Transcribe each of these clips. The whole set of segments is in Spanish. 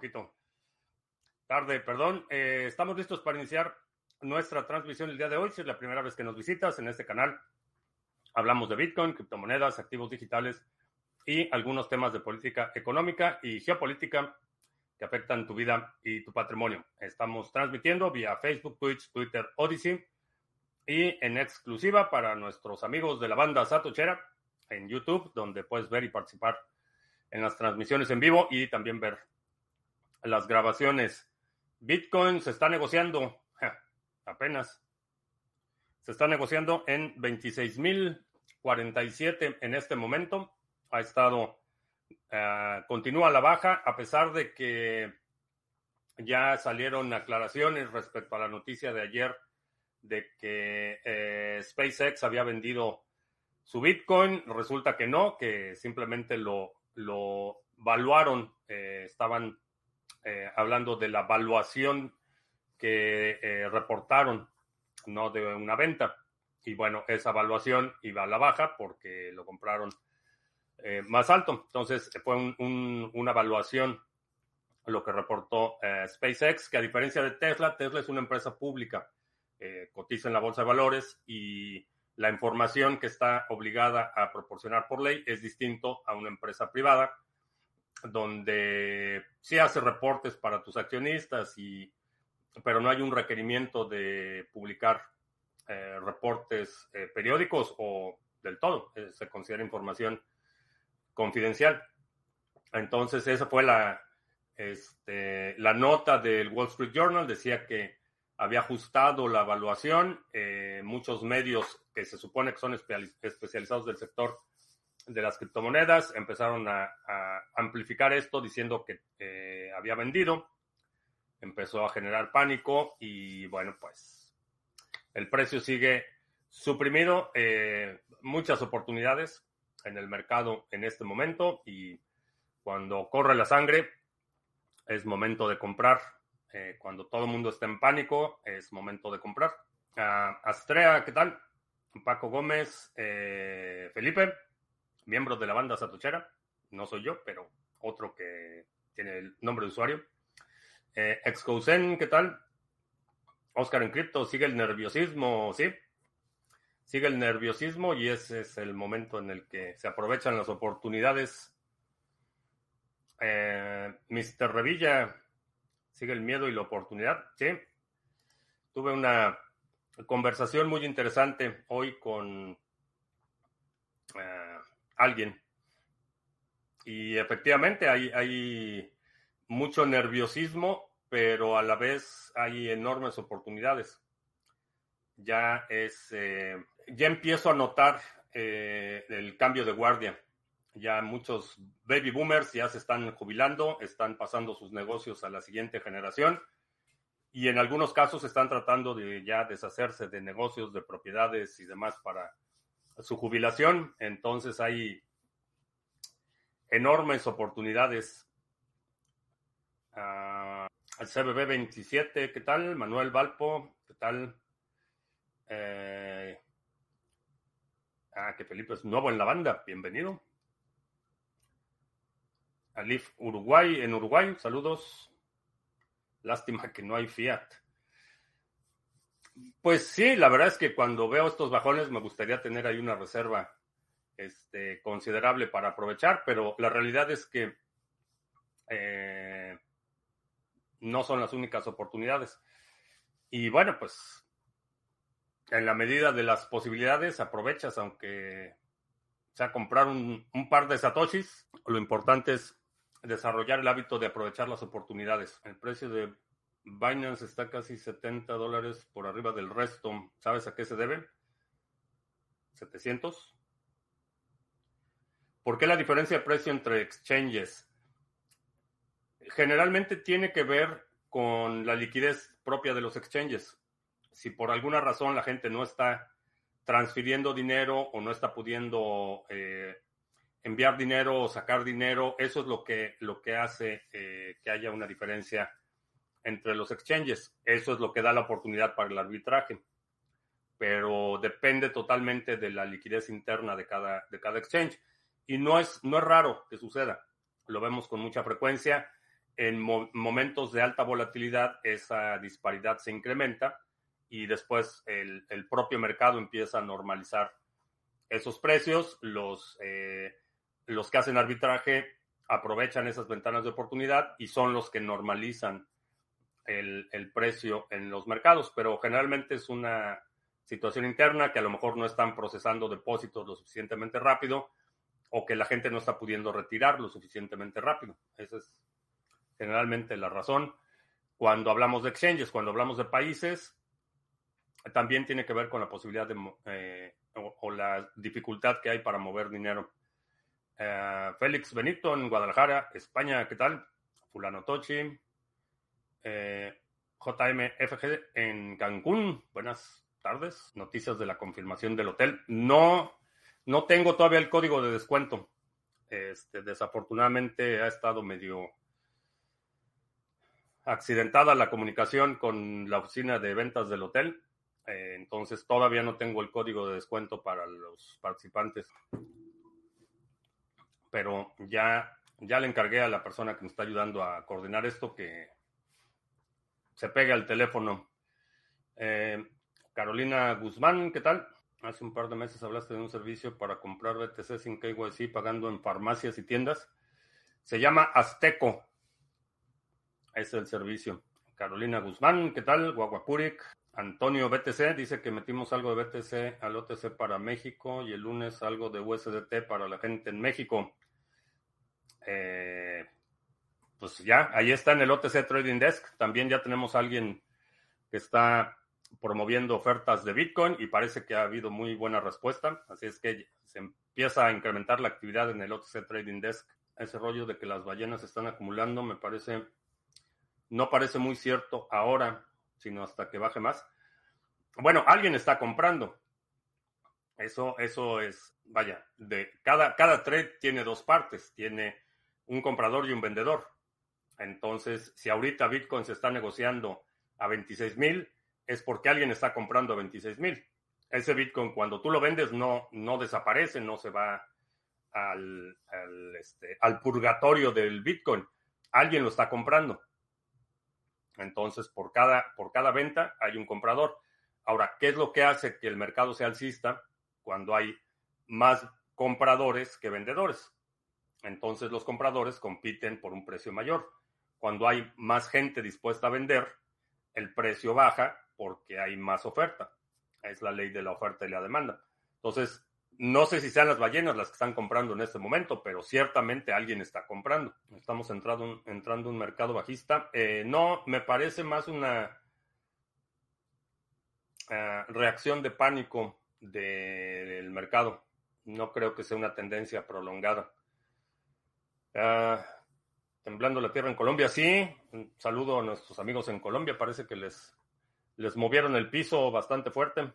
poquito tarde, perdón. Eh, estamos listos para iniciar nuestra transmisión el día de hoy. Si es la primera vez que nos visitas en este canal, hablamos de Bitcoin, criptomonedas, activos digitales y algunos temas de política económica y geopolítica que afectan tu vida y tu patrimonio. Estamos transmitiendo vía Facebook, Twitch, Twitter, Odyssey y en exclusiva para nuestros amigos de la banda Satochera en YouTube, donde puedes ver y participar en las transmisiones en vivo y también ver las grabaciones. Bitcoin se está negociando apenas. Se está negociando en 26.047 en este momento. Ha estado, uh, continúa la baja, a pesar de que ya salieron aclaraciones respecto a la noticia de ayer de que eh, SpaceX había vendido su Bitcoin. Resulta que no, que simplemente lo, lo valuaron, eh, estaban eh, hablando de la valuación que eh, reportaron, no de una venta. Y bueno, esa evaluación iba a la baja porque lo compraron eh, más alto. Entonces fue un, un, una evaluación lo que reportó SpaceX, que a diferencia de Tesla, Tesla es una empresa pública, cotiza en la bolsa de valores y la información que está obligada a proporcionar por ley es distinto a una empresa privada, donde sí hace reportes para tus accionistas, y, pero no hay un requerimiento de publicar eh, reportes eh, periódicos o del todo, eh, se considera información confidencial. Entonces, esa fue la, este, la nota del Wall Street Journal, decía que había ajustado la evaluación. Muchos medios que se supone que son especializados del sector de las criptomonedas empezaron a, a amplificar esto diciendo que eh, había vendido. Empezó a generar pánico y bueno, pues el precio sigue suprimido. Eh, muchas oportunidades en el mercado en este momento y cuando corre la sangre es momento de comprar eh, cuando todo el mundo está en pánico, es momento de comprar. Uh, Astrea, ¿qué tal? Paco Gómez, eh, Felipe, miembros de la banda Satochera. No soy yo, pero otro que tiene el nombre de usuario. Eh, Excousen, ¿qué tal? Oscar en cripto, sigue el nerviosismo, ¿sí? Sigue el nerviosismo y ese es el momento en el que se aprovechan las oportunidades. Eh, Mr. Revilla, sigue el miedo y la oportunidad. Sí. Tuve una conversación muy interesante hoy con uh, alguien. Y efectivamente hay, hay, mucho nerviosismo, pero a la vez hay enormes oportunidades. Ya es, eh, ya empiezo a notar eh, el cambio de guardia ya muchos baby boomers ya se están jubilando, están pasando sus negocios a la siguiente generación y en algunos casos están tratando de ya deshacerse de negocios, de propiedades y demás para su jubilación. Entonces hay enormes oportunidades. Uh, el CBB 27, ¿qué tal? Manuel Valpo, ¿qué tal? Eh, ah, que Felipe es nuevo en la banda, bienvenido. Alif Uruguay, en Uruguay, saludos. Lástima que no hay Fiat. Pues sí, la verdad es que cuando veo estos bajones me gustaría tener ahí una reserva este, considerable para aprovechar, pero la realidad es que eh, no son las únicas oportunidades. Y bueno, pues en la medida de las posibilidades aprovechas, aunque sea comprar un, un par de satoshis, lo importante es desarrollar el hábito de aprovechar las oportunidades. El precio de Binance está casi 70 dólares por arriba del resto. ¿Sabes a qué se debe? 700. ¿Por qué la diferencia de precio entre exchanges? Generalmente tiene que ver con la liquidez propia de los exchanges. Si por alguna razón la gente no está transfiriendo dinero o no está pudiendo eh, enviar dinero o sacar dinero, eso es lo que, lo que hace eh, que haya una diferencia entre los exchanges. Eso es lo que da la oportunidad para el arbitraje. Pero depende totalmente de la liquidez interna de cada, de cada exchange. Y no es, no es raro que suceda. Lo vemos con mucha frecuencia. En momentos de alta volatilidad, esa disparidad se incrementa y después el, propio mercado empieza a normalizar esos precios. Los, eh, los que hacen arbitraje aprovechan esas ventanas de oportunidad y son los que normalizan el, el, precio en los mercados, pero generalmente es una situación interna que a lo mejor no están procesando depósitos lo suficientemente rápido o que la gente no está pudiendo retirar lo suficientemente rápido. Esa es generalmente la razón. Cuando hablamos de exchanges, cuando hablamos de países, también tiene que ver con la posibilidad de, eh, o, la dificultad que hay para mover dinero. Eh, Félix Benito en Guadalajara, España, ¿qué tal? Fulano Tochi. Eh, JMFG en Cancún, buenas tardes. Noticias de la confirmación del hotel. No no tengo todavía el código de descuento. Este, desafortunadamente ha estado medio accidentada la comunicación con la oficina de ventas del hotel. Eh, entonces todavía no tengo el código de descuento para los participantes. Pero ya, ya le encargué a la persona que me está ayudando a coordinar esto que se pegue al teléfono. Eh, Carolina Guzmán, ¿qué tal? Hace un par de meses hablaste de un servicio para comprar BTC sin KYC pagando en farmacias y tiendas. Se llama Azteco. Es el servicio. Carolina Guzmán, ¿qué tal? Guaguapurik. Antonio BTC dice que metimos algo de BTC al OTC para México y el lunes algo de USDT para la gente en México. Eh, pues ya, ahí está en el OTC Trading Desk. También ya tenemos a alguien que está promoviendo ofertas de Bitcoin y parece que ha habido muy buena respuesta. Así es que se empieza a incrementar la actividad en el OTC Trading Desk. Ese rollo de que las ballenas están acumulando me parece, no parece muy cierto ahora, sino hasta que baje más. Bueno, alguien está comprando. Eso, eso es, vaya, de cada, cada trade tiene dos partes. Tiene un comprador y un vendedor. Entonces, si ahorita Bitcoin se está negociando a 26 mil, es porque alguien está comprando a 26 mil. Ese Bitcoin, cuando tú lo vendes, no, no desaparece, no se va al, este, al purgatorio del Bitcoin. Alguien lo está comprando. Entonces, por cada, por cada venta hay un comprador. Ahora, ¿qué es lo que hace que el mercado sea alcista cuando hay más compradores que vendedores? Entonces, los compradores compiten por un precio mayor. Cuando hay más gente dispuesta a vender, el precio baja porque hay más oferta. Es la ley de la oferta y la demanda. Entonces, no sé si sean las ballenas las que están comprando en este momento, pero ciertamente alguien está comprando. Estamos entrando, entrando en un mercado bajista. Eh, no, me parece más una eh, reacción de pánico del mercado. No creo que sea una tendencia prolongada. Ah, temblando la tierra en Colombia, sí. Un saludo a nuestros amigos en Colombia. Parece que les les movieron el piso bastante fuerte.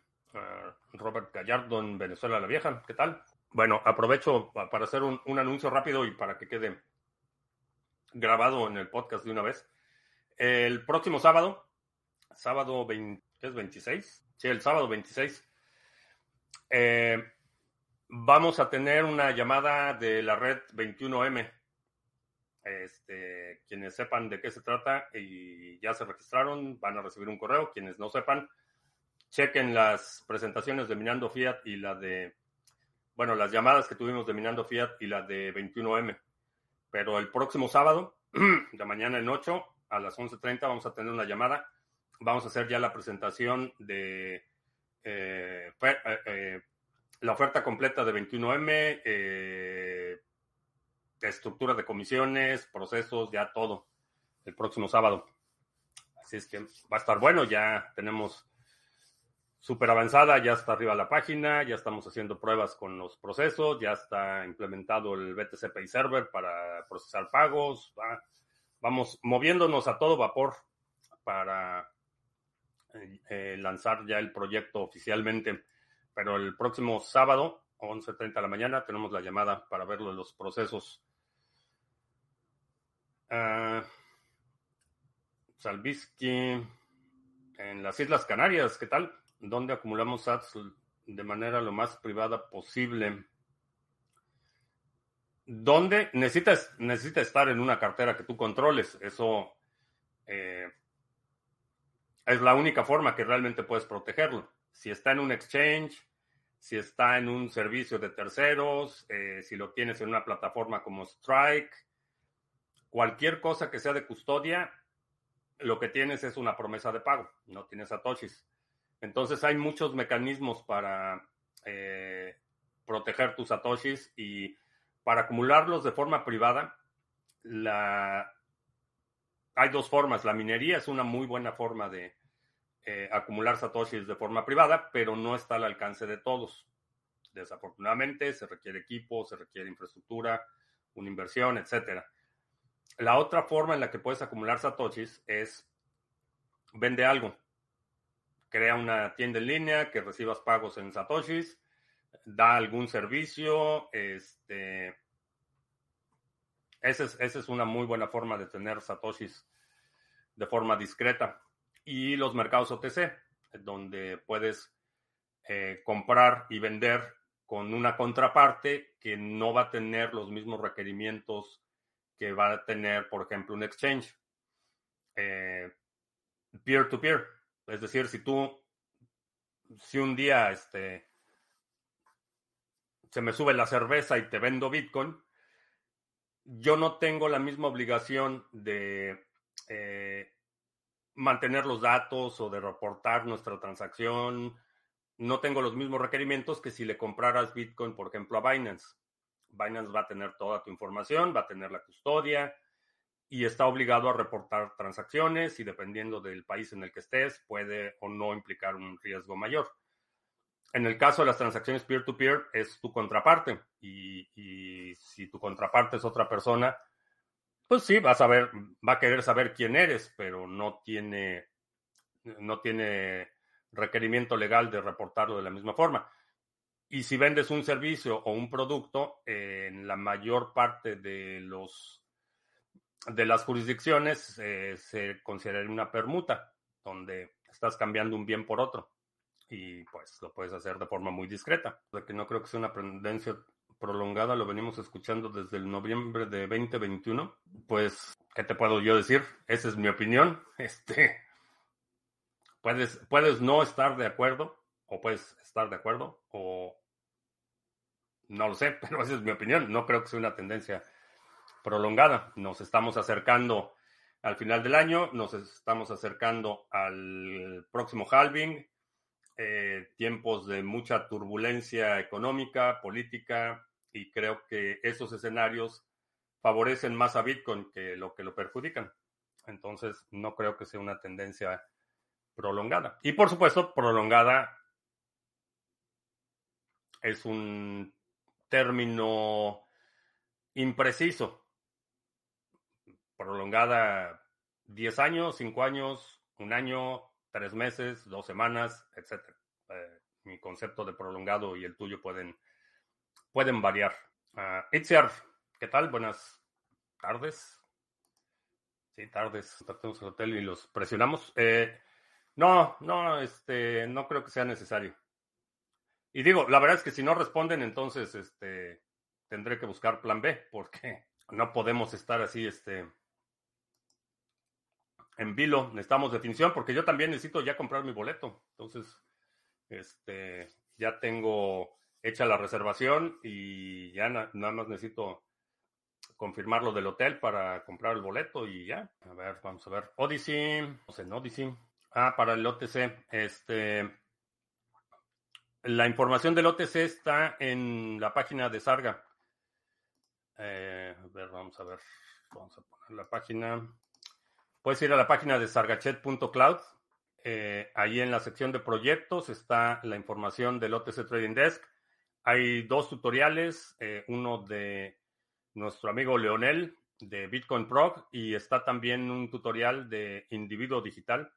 Robert Gallardo en Venezuela la Vieja, ¿qué tal? Bueno, aprovecho para hacer un, anuncio rápido y para que quede grabado en el podcast de una vez. El próximo sábado, sábado 20, ¿qué es 26? Sí, el sábado 26, eh, vamos a tener una llamada de la red 21M este, quienes sepan de qué se trata y ya se registraron, van a recibir un correo. Quienes no sepan, chequen las presentaciones de Minando Fiat y la de, bueno, las llamadas que tuvimos de Minando Fiat y la de 21M. Pero el próximo sábado, de mañana en 8, a las 11.30, vamos a tener una llamada. Vamos a hacer ya la presentación de eh, eh, eh, la oferta completa de 21M, estructura de comisiones, procesos, ya todo el próximo sábado. Así es que va a estar bueno, ya tenemos súper avanzada, ya está arriba la página, ya estamos haciendo pruebas con los procesos, ya está implementado el BTC Pay Server para procesar pagos, vamos moviéndonos a todo vapor para eh, eh, lanzar ya el proyecto oficialmente. Pero el próximo sábado, 11.30 de la mañana, tenemos la llamada para en los procesos Uh, Salvisky en las Islas Canarias, ¿qué tal? Donde acumulamos sats de manera lo más privada posible. ¿Dónde? Necesitas, necesitas estar en una cartera que tú controles. Eso eh, es la única forma que realmente puedes protegerlo. Si está en un exchange, si está en un servicio de terceros, eh, si lo tienes en una plataforma como Strike, cualquier cosa que sea de custodia, lo que tienes es una promesa de pago, no tienes satoshis. Entonces hay muchos mecanismos para eh, proteger tus satoshis y para acumularlos de forma privada, la... hay dos formas. La minería es una muy buena forma de eh, acumular satoshis de forma privada, pero no está al alcance de todos. Desafortunadamente, se requiere equipo, se requiere infraestructura, una inversión, etc. La otra forma en la que puedes acumular satoshis es vende algo. Crea una tienda en línea que recibas pagos en satoshis da algún servicio. Este, esa es, es una muy buena forma de tener satoshis de forma discreta. Y los mercados OTC, donde puedes eh, comprar y vender con una contraparte que no va a tener los mismos requerimientos que va a tener, por ejemplo, un exchange. Eh, peer-to-peer. -peer. Es decir, si tú, si un día este, se me sube la cerveza y te vendo Bitcoin, yo no tengo la misma obligación de eh, mantener los datos o de reportar nuestra transacción. No tengo los mismos requerimientos que si le compraras Bitcoin, por ejemplo, a Binance. Binance va a tener toda tu información, va a tener la custodia y está obligado a reportar transacciones y dependiendo del país en el que estés puede o no implicar un riesgo mayor. En el caso de las transacciones peer-to-peer, es tu contraparte. Y, si tu contraparte es otra persona, pues sí, va a saber, va a querer saber quién eres, pero no tiene, no tiene requerimiento legal de reportarlo de la misma forma. Y si vendes un servicio o un producto, en la mayor parte de los de las jurisdicciones eh, se considera una permuta, donde estás cambiando un bien por otro y pues lo puedes hacer de forma muy discreta. De que no creo que sea una tendencia prolongada, lo venimos escuchando desde el noviembre de 2021. Pues, ¿qué te puedo yo decir? Esa es mi opinión. Este, puedes, puedes no estar de acuerdo, o puedes estar de acuerdo, o no lo sé, pero esa es mi opinión. No creo que sea una tendencia prolongada. Nos estamos acercando al final del año, nos estamos acercando al próximo halving eh, tiempos de mucha turbulencia económica, política, y creo que esos escenarios favorecen más a Bitcoin que lo que lo perjudican. Entonces, no creo que sea una tendencia prolongada. Y por supuesto, prolongada es un término impreciso. Prolongada 10 años, 5 años, un año, tres meses, dos semanas, etc. Eh, mi concepto de prolongado y el tuyo pueden, pueden variar. Uh, ¿qué tal? Buenas tardes. Sí, tardes. Tratamos el hotel y los presionamos. Eh, no, no, este, no creo que sea necesario. Y digo, la verdad es que si no responden, entonces, este, tendré que buscar plan B, porque no podemos estar así, este, en vilo, necesitamos definición, porque yo también necesito ya comprar mi boleto. Entonces, este, ya tengo hecha la reservación y ya nada más necesito confirmar lo del hotel para comprar el boleto y ya. A ver, vamos a ver. Odyssey, no sé, Odyssey. Ah, para el OTC, este, la información del OTC está en la página de Sarga. Eh, a ver, vamos a ver. Vamos a poner la página. Puedes ir a la página de sargachet.cloud. Eh, ahí en la sección de proyectos está la información del OTC Trading Desk. Hay dos tutoriales, eh, uno de nuestro amigo Leonel de Bitcoin Prog y está también un tutorial de individuo digital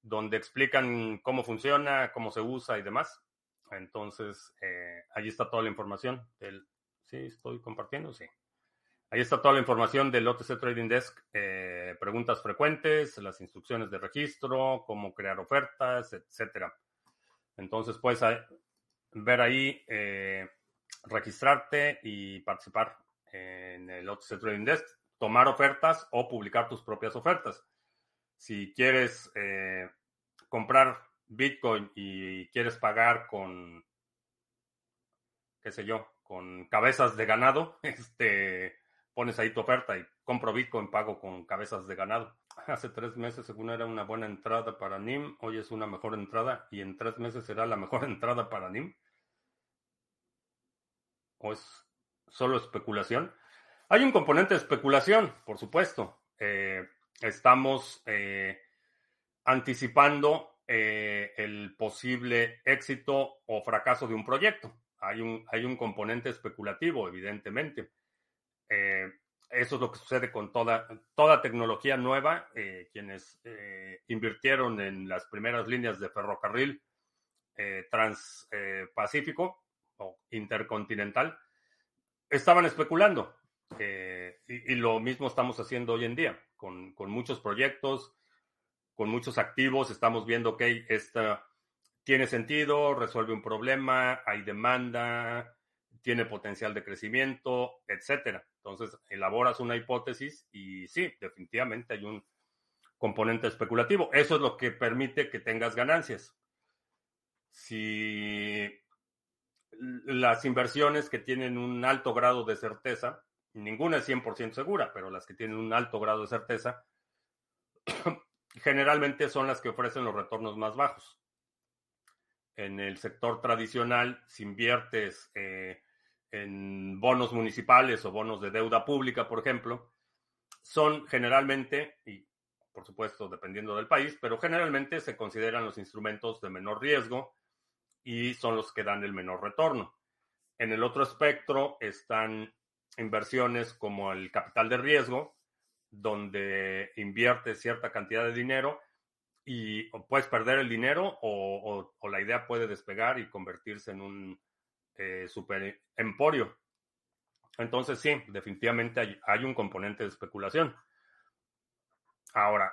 donde explican cómo funciona, cómo se usa y demás. Entonces, eh, ahí está toda la información. Del... ¿Sí estoy compartiendo? Sí. Ahí está toda la información del OTC Trading Desk, eh, preguntas frecuentes, las instrucciones de registro, cómo crear ofertas, etcétera. Entonces puedes ver ahí, eh, registrarte y participar en el OTC Trading Desk, tomar ofertas o publicar tus propias ofertas. Si quieres eh, comprar Bitcoin y quieres pagar con, qué sé yo, con cabezas de ganado, este, pones ahí tu oferta y compro Bitcoin, pago con cabezas de ganado. Hace tres meses, según era una buena entrada para NIM, hoy es una mejor entrada y en tres meses será la mejor entrada para NIM. ¿O es solo especulación? Hay un componente de especulación, por supuesto. Eh, estamos eh, anticipando eh, el posible éxito o fracaso de un proyecto. Hay un, hay un componente especulativo, evidentemente. eso es lo que sucede con toda, toda tecnología nueva. quienes invirtieron en las primeras líneas de ferrocarril transpacífico intercontinental, estaban especulando. Eh, y, lo mismo estamos haciendo hoy en día, con, con, muchos proyectos, con muchos activos, estamos viendo que esta tiene sentido, resuelve un problema, hay demanda, tiene potencial de crecimiento, etcétera. Entonces, elaboras una hipótesis y sí, definitivamente hay un componente especulativo. Eso es lo que permite que tengas ganancias. Si las inversiones que tienen un alto grado de certeza, ninguna es 100% segura, pero las que tienen un alto grado de certeza, generalmente son las que ofrecen los retornos más bajos. En el sector tradicional, si inviertes eh, en bonos municipales o bonos de deuda pública, por ejemplo, son generalmente, y por supuesto dependiendo del país, pero generalmente se consideran los instrumentos de menor riesgo y son los que dan el menor retorno. En el otro espectro están inversiones como el capital de riesgo, donde inviertes cierta cantidad de dinero y puedes perder el dinero o, la idea puede despegar y convertirse en un eh, super emporio. Entonces sí, definitivamente hay, hay un componente de especulación. Ahora,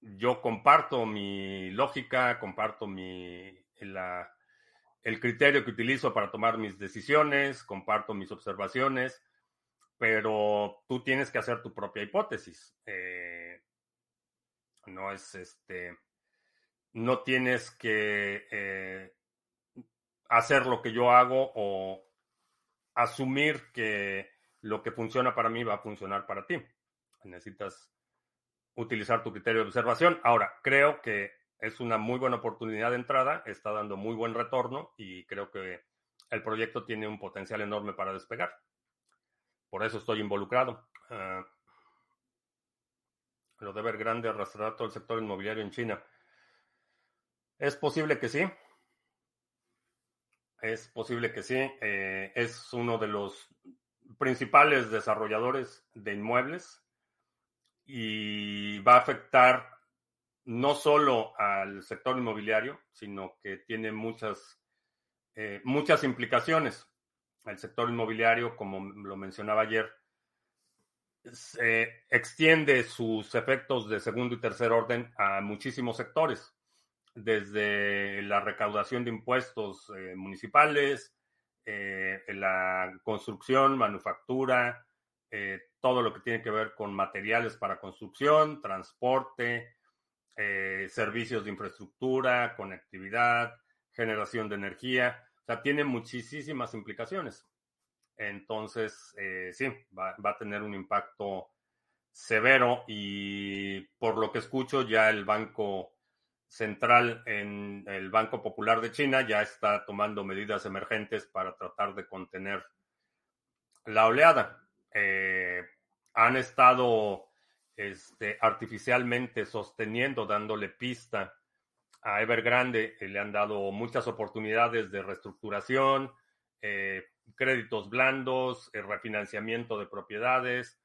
yo comparto mi lógica, comparto mi, el criterio que utilizo para tomar mis decisiones, comparto mis observaciones, pero tú tienes que hacer tu propia hipótesis. Eh, no es este, no tienes que eh, hacer lo que yo hago o asumir que lo que funciona para mí va a funcionar para ti. Necesitas utilizar tu criterio de observación. Ahora, creo que es una muy buena oportunidad de entrada, está dando muy buen retorno y creo que el proyecto tiene un potencial enorme para despegar. Por eso estoy involucrado. Uh, lo de ver grande arrastrará todo el sector inmobiliario en China. Es posible que sí. Es posible que sí. Eh, es uno de los principales desarrolladores de inmuebles y va a afectar no solo al sector inmobiliario, sino que tiene muchas, eh, muchas implicaciones. El sector inmobiliario, como lo mencionaba ayer, se extiende sus efectos de segundo y tercer orden a muchísimos sectores, desde la recaudación de impuestos eh, municipales, eh, la construcción, manufactura, todo lo que tiene que ver con materiales para construcción, transporte, eh, servicios de infraestructura, conectividad, generación de energía. O sea, tiene muchísimas implicaciones. Entonces, eh, sí, va, a tener un impacto severo y por lo que escucho ya el Banco Central en el Banco Popular de China ya está tomando medidas emergentes para tratar de contener la oleada. Eh, han estado este, artificialmente sosteniendo, dándole pista a Evergrande. Eh, le han dado muchas oportunidades de reestructuración, eh, créditos blandos, eh, refinanciamiento de propiedades.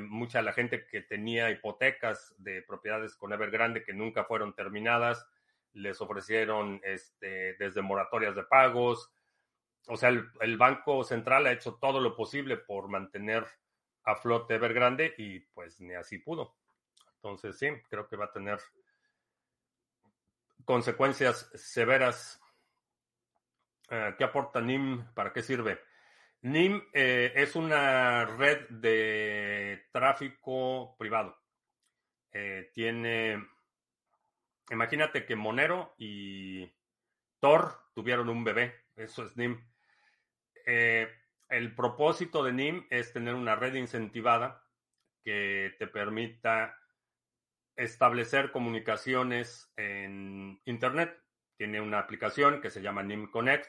mucha de la gente que tenía hipotecas de propiedades con Evergrande que nunca fueron terminadas, les ofrecieron este, desde moratorias de pagos. O sea, el Banco Central ha hecho todo lo posible por mantener a flote Evergrande y pues ni así pudo. Entonces sí, creo que va a tener consecuencias severas. Eh, ¿Qué aporta NIM? ¿Para qué sirve? NIM eh, es una red de tráfico privado. Eh, tiene, imagínate que Monero y Tor tuvieron un bebé, eso es NIM. El propósito de NIM es tener una red incentivada que te permita establecer comunicaciones en Internet. Tiene una aplicación que se llama NIM Connect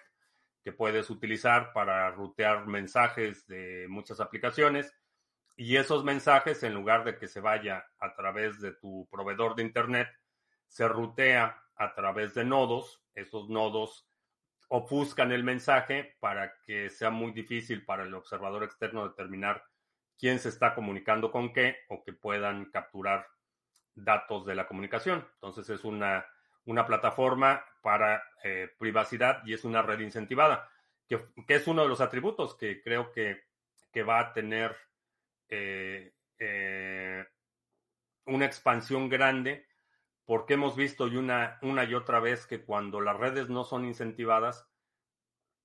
que puedes utilizar para rutear mensajes de muchas aplicaciones y esos mensajes en lugar de que se vaya a través de tu proveedor de Internet, se rutea a través de nodos. Esos nodos ofuscan el mensaje para que sea muy difícil para el observador externo determinar quién se está comunicando con qué o que puedan capturar datos de la comunicación. Entonces es una, una plataforma para eh, privacidad y es una red incentivada, que, es uno de los atributos que creo que, va a tener eh, eh, una expansión grande, porque hemos visto y una, una y otra vez que cuando las redes no son incentivadas,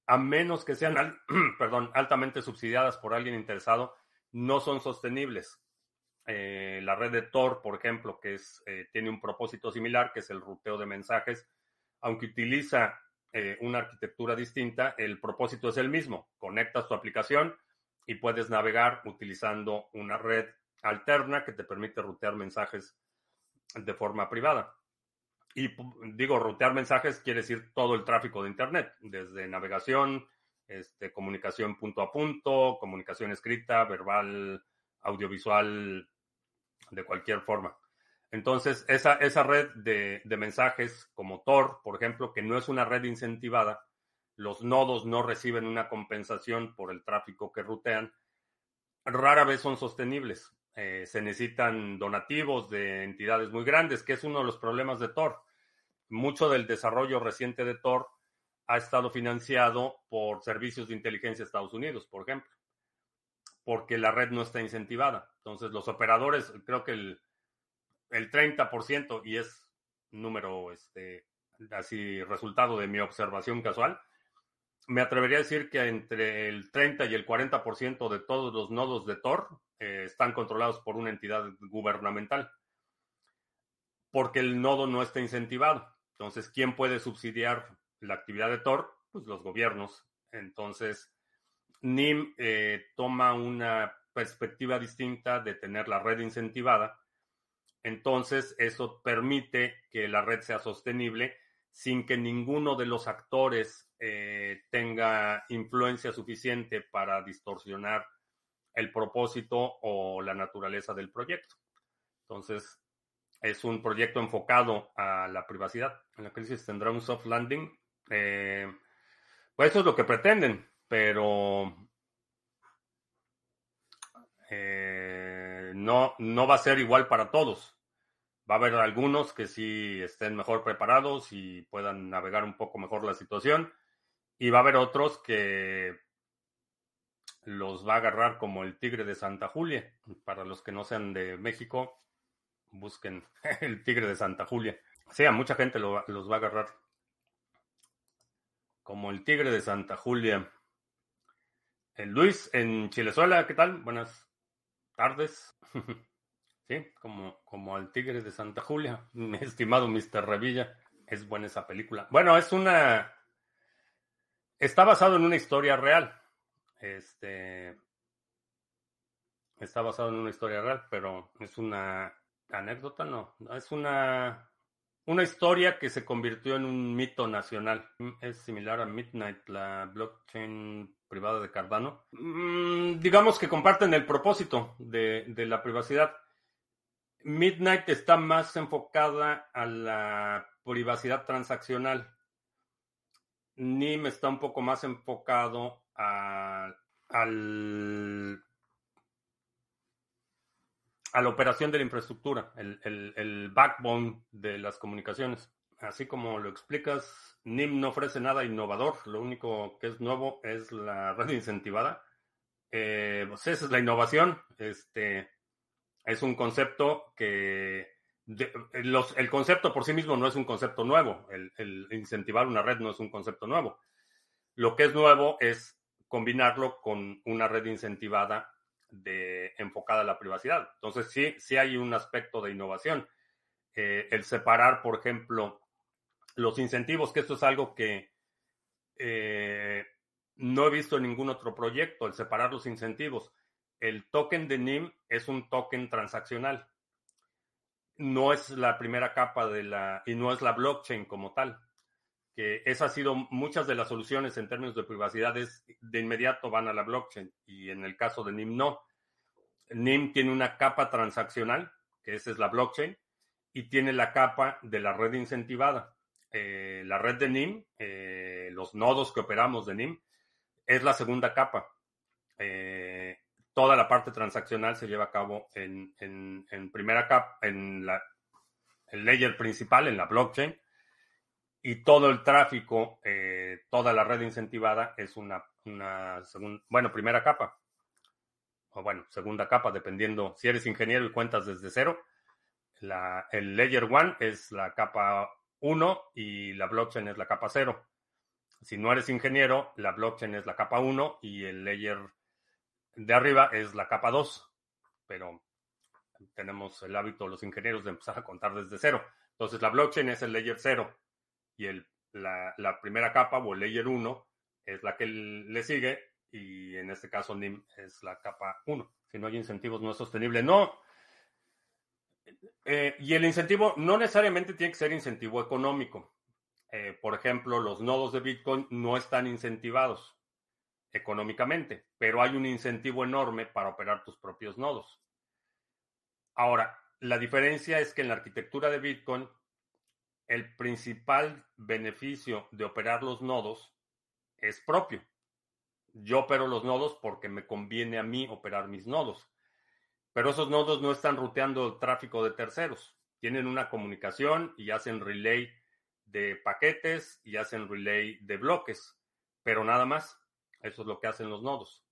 a menos que sean perdón, altamente subsidiadas por alguien interesado, no son sostenibles. Eh, la red de Tor, por ejemplo, que es, eh, tiene un propósito similar, que es el ruteo de mensajes, aunque utiliza eh, una arquitectura distinta, el propósito es el mismo. Conectas tu aplicación y puedes navegar utilizando una red alterna que te permite rutear mensajes de forma privada. Y digo, rutear mensajes quiere decir todo el tráfico de Internet, desde navegación, este, comunicación punto a punto, comunicación escrita, verbal, audiovisual, de cualquier forma. Entonces, esa, esa red de, mensajes como Tor, por ejemplo, que no es una red incentivada, los nodos no reciben una compensación por el tráfico que rutean, rara vez son sostenibles. Eh, se necesitan donativos de entidades muy grandes, que es uno de los problemas de Tor. Mucho del desarrollo reciente de Tor ha estado financiado por servicios de inteligencia de Estados Unidos, por ejemplo porque la red no está incentivada. Entonces, los operadores, creo que el, el 30%, y es número, este, así, resultado de mi observación casual, me atrevería a decir que entre el 30 y el 40% de todos los nodos de Tor eh, están controlados por una entidad gubernamental, porque el nodo no está incentivado. Entonces, ¿quién puede subsidiar la actividad de Tor? Pues los gobiernos. Entonces, NIM eh, toma una perspectiva distinta de tener la red incentivada. Entonces, eso permite que la red sea sostenible sin que ninguno de los actores eh, tenga influencia suficiente para distorsionar el propósito o la naturaleza del proyecto. Entonces, es un proyecto enfocado a la privacidad. En la crisis tendrá un soft landing. Eh, pues eso es lo que pretenden pero eh, no, no va a ser igual para todos. Va a haber algunos que sí estén mejor preparados y puedan navegar un poco mejor la situación. Y va a haber otros que los va a agarrar como el tigre de Santa Julia. Para los que no sean de México, busquen el tigre de Santa Julia. Sí, a mucha gente los va a agarrar como el tigre de Santa Julia. Luis, en Chilezuela, ¿qué tal? Buenas tardes. sí, como, como al Tigre de Santa Julia, mi estimado Mr. Revilla. Es buena esa película. Bueno, es una. Está basado en una historia real. Este. Está basado en una historia real, pero es una anécdota, no. Es una una historia que se convirtió en un mito nacional. Es similar a Midnight, la blockchain privada de Cardano. Mm, digamos que comparten el propósito de, la privacidad. Midnight está más enfocada a la privacidad transaccional. NIM está un poco más enfocado a, al a la operación de la infraestructura, el, backbone de las comunicaciones. Así como lo explicas, NIM no ofrece nada innovador, lo único que es nuevo es la red incentivada. Eh, pues esa es la innovación. Este es un concepto que el concepto por sí mismo no es un concepto nuevo. el incentivar una red no es un concepto nuevo. Lo que es nuevo es combinarlo con una red incentivada de, enfocada a la privacidad. Entonces, sí, sí hay un aspecto de innovación. Eh, el separar, por ejemplo, los incentivos, que esto es algo que eh, no he visto en ningún otro proyecto, el separar los incentivos. El token de NIM es un token transaccional. No es la primera capa de la, y no es la blockchain como tal. Que esa ha sido muchas de las soluciones en términos de privacidad, es de inmediato van a la blockchain. Y en el caso de NIM no. NIM tiene una capa transaccional, que esa es la blockchain, y tiene la capa de la red incentivada. Eh, la red de NIM, eh, los nodos que operamos de NIM, es la segunda capa. Eh, toda la parte transaccional se lleva a cabo en, primera capa, en la, el layer principal, en la blockchain, y todo el tráfico, toda la red incentivada es una, una bueno, primera capa, o bueno, segunda capa, dependiendo si eres ingeniero y cuentas desde cero. El layer 1 es la capa 1 y la blockchain es la capa 0. Si no eres ingeniero, la blockchain es la capa 1 y el layer de arriba es la capa 2. Pero tenemos el hábito los ingenieros de empezar a contar desde cero. Entonces la blockchain es el layer 0 y el, la, la, primera capa o el layer 1 es la que le sigue y en este caso NIM es la capa 1. Si no hay incentivos no es sostenible. No. Eh, y el incentivo no necesariamente tiene que ser incentivo económico. Eh, por ejemplo, los nodos de Bitcoin no están incentivados económicamente, pero hay un incentivo enorme para operar tus propios nodos. Ahora, la diferencia es que en la arquitectura de Bitcoin, el principal beneficio de operar los nodos es propio. Yo opero los nodos porque me conviene a mí operar mis nodos. Pero esos nodos no están ruteando el tráfico de terceros. Tienen una comunicación y hacen relay de paquetes y hacen relay de bloques, pero nada más. Eso es lo que hacen los nodos.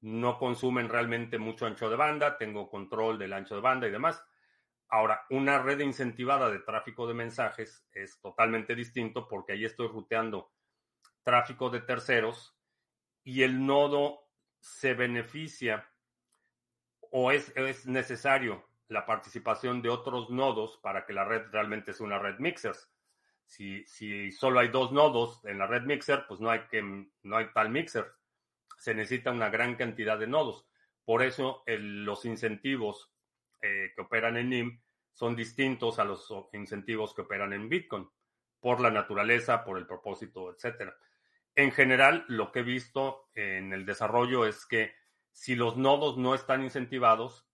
No consumen realmente mucho ancho de banda, tengo control del ancho de banda y demás. Ahora, una red incentivada de tráfico de mensajes es totalmente distinto porque ahí estoy ruteando tráfico de terceros y el nodo se beneficia o es, es necesario la participación de otros nodos para que la red realmente sea una red mixers. Si, si solo hay dos nodos en la red mixer, pues no hay, que, no hay tal mixer. Se necesita una gran cantidad de nodos. Por eso los incentivos eh, que operan en NIM son distintos a los incentivos que operan en Bitcoin, por la naturaleza, por el propósito, etc. En general, lo que he visto en el desarrollo es que si los nodos no están incentivados,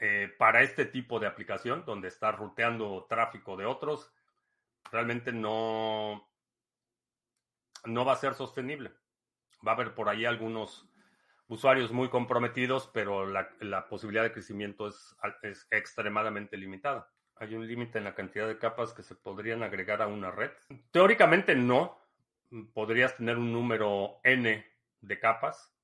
eh, para este tipo de aplicación, donde está ruteando tráfico de otros, realmente no, no va a ser sostenible. Va a haber por ahí algunos usuarios muy comprometidos, pero la, posibilidad de crecimiento es, es, extremadamente limitada. Hay un límite en la cantidad de capas que se podrían agregar a una red. Teóricamente no. Podrías tener un número n de capas,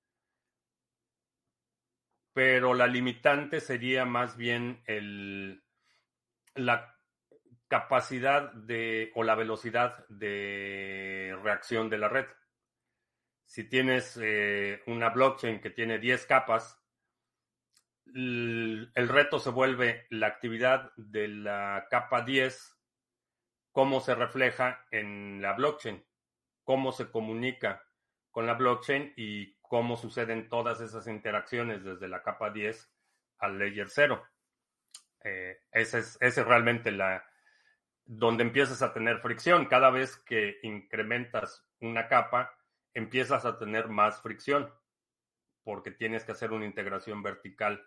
pero la limitante sería más bien el, la capacidad de o la velocidad de reacción de la red. Si tienes eh, una blockchain que tiene 10 capas, el, reto se vuelve la actividad de la capa 10, cómo se refleja en la blockchain, cómo se comunica con la blockchain y cómo suceden todas esas interacciones desde la capa 10 al layer 0. Eh, ese es, ese es realmente la, donde empiezas a tener fricción. Cada vez que incrementas una capa, empiezas a tener más fricción, porque tienes que hacer una integración vertical